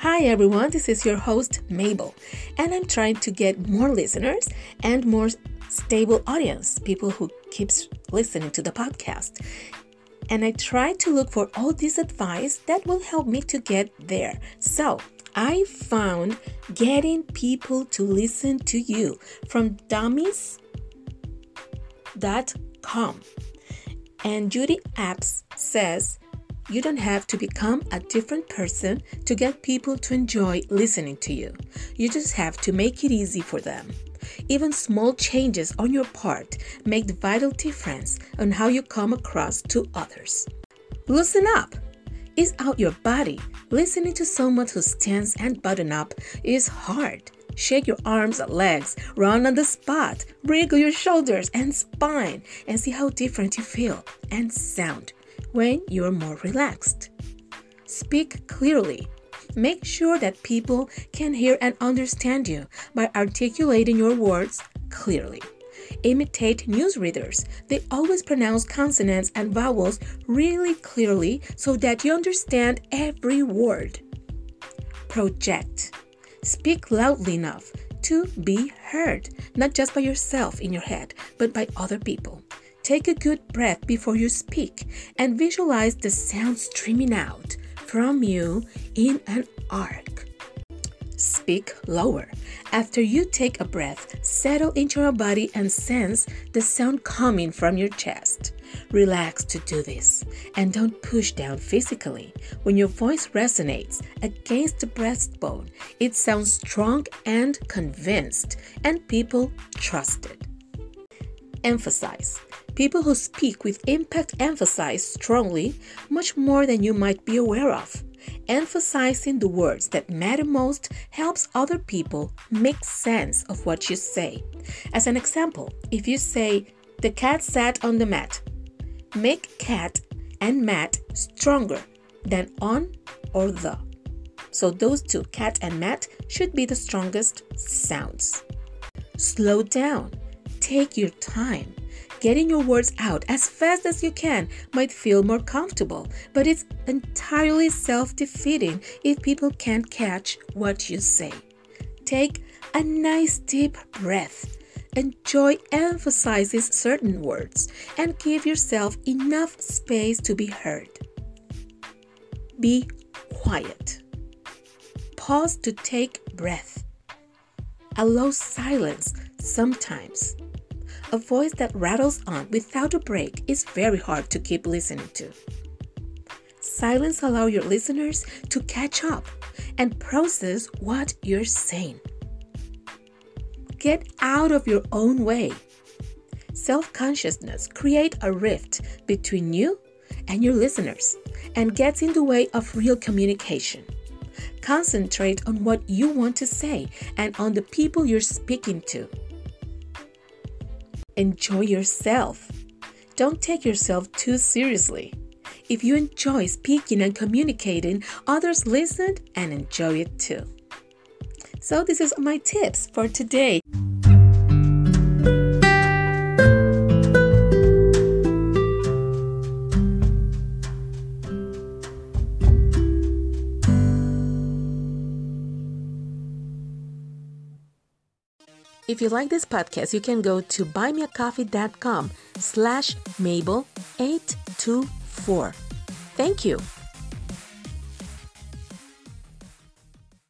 Hi everyone, this is your host Mabel, and I'm trying to get more listeners and more stable audience, people who keeps listening to the podcast. And I try to look for all this advice that will help me to get there. So, I found getting people to listen to you from dummies.com. And Judy Apps says you don't have to become a different person to get people to enjoy listening to you. You just have to make it easy for them. Even small changes on your part make the vital difference on how you come across to others. Loosen up! Ease out your body. Listening to someone who stands and button up is hard. Shake your arms and legs, run on the spot, wriggle your shoulders and spine, and see how different you feel and sound when you're more relaxed. Speak clearly. Make sure that people can hear and understand you by articulating your words clearly. Imitate newsreaders. They always pronounce consonants and vowels really clearly so that you understand every word. Project. Speak loudly enough to be heard, not just by yourself in your head, but by other people. Take a good breath before you speak and visualize the sound streaming out from you in an arc. Speak lower. After you take a breath, settle into your body and sense the sound coming from your chest. Relax to do this and don't push down physically. When your voice resonates against the breastbone, it sounds strong and convinced, and people trust it. Emphasize. People who speak with impact emphasize strongly much more than you might be aware of. Emphasizing the words that matter most helps other people make sense of what you say. As an example, if you say, The cat sat on the mat, make cat and mat stronger than on or the. So those two, cat and mat, should be the strongest sounds. Slow down. Take your time. Getting your words out as fast as you can might feel more comfortable, but it's entirely self defeating if people can't catch what you say. Take a nice deep breath. Enjoy emphasizes certain words and give yourself enough space to be heard. Be quiet. Pause to take breath. Allow silence sometimes. A voice that rattles on without a break is very hard to keep listening to. Silence allows your listeners to catch up and process what you're saying. Get out of your own way. Self-consciousness creates a rift between you and your listeners and gets in the way of real communication. Concentrate on what you want to say and on the people you're speaking to. Enjoy yourself. Don't take yourself too seriously. If you enjoy speaking and communicating, others listen and enjoy it too. So, this is my tips for today. If you like this podcast, you can go to buymeacoffee.com slash Mabel824. Thank you.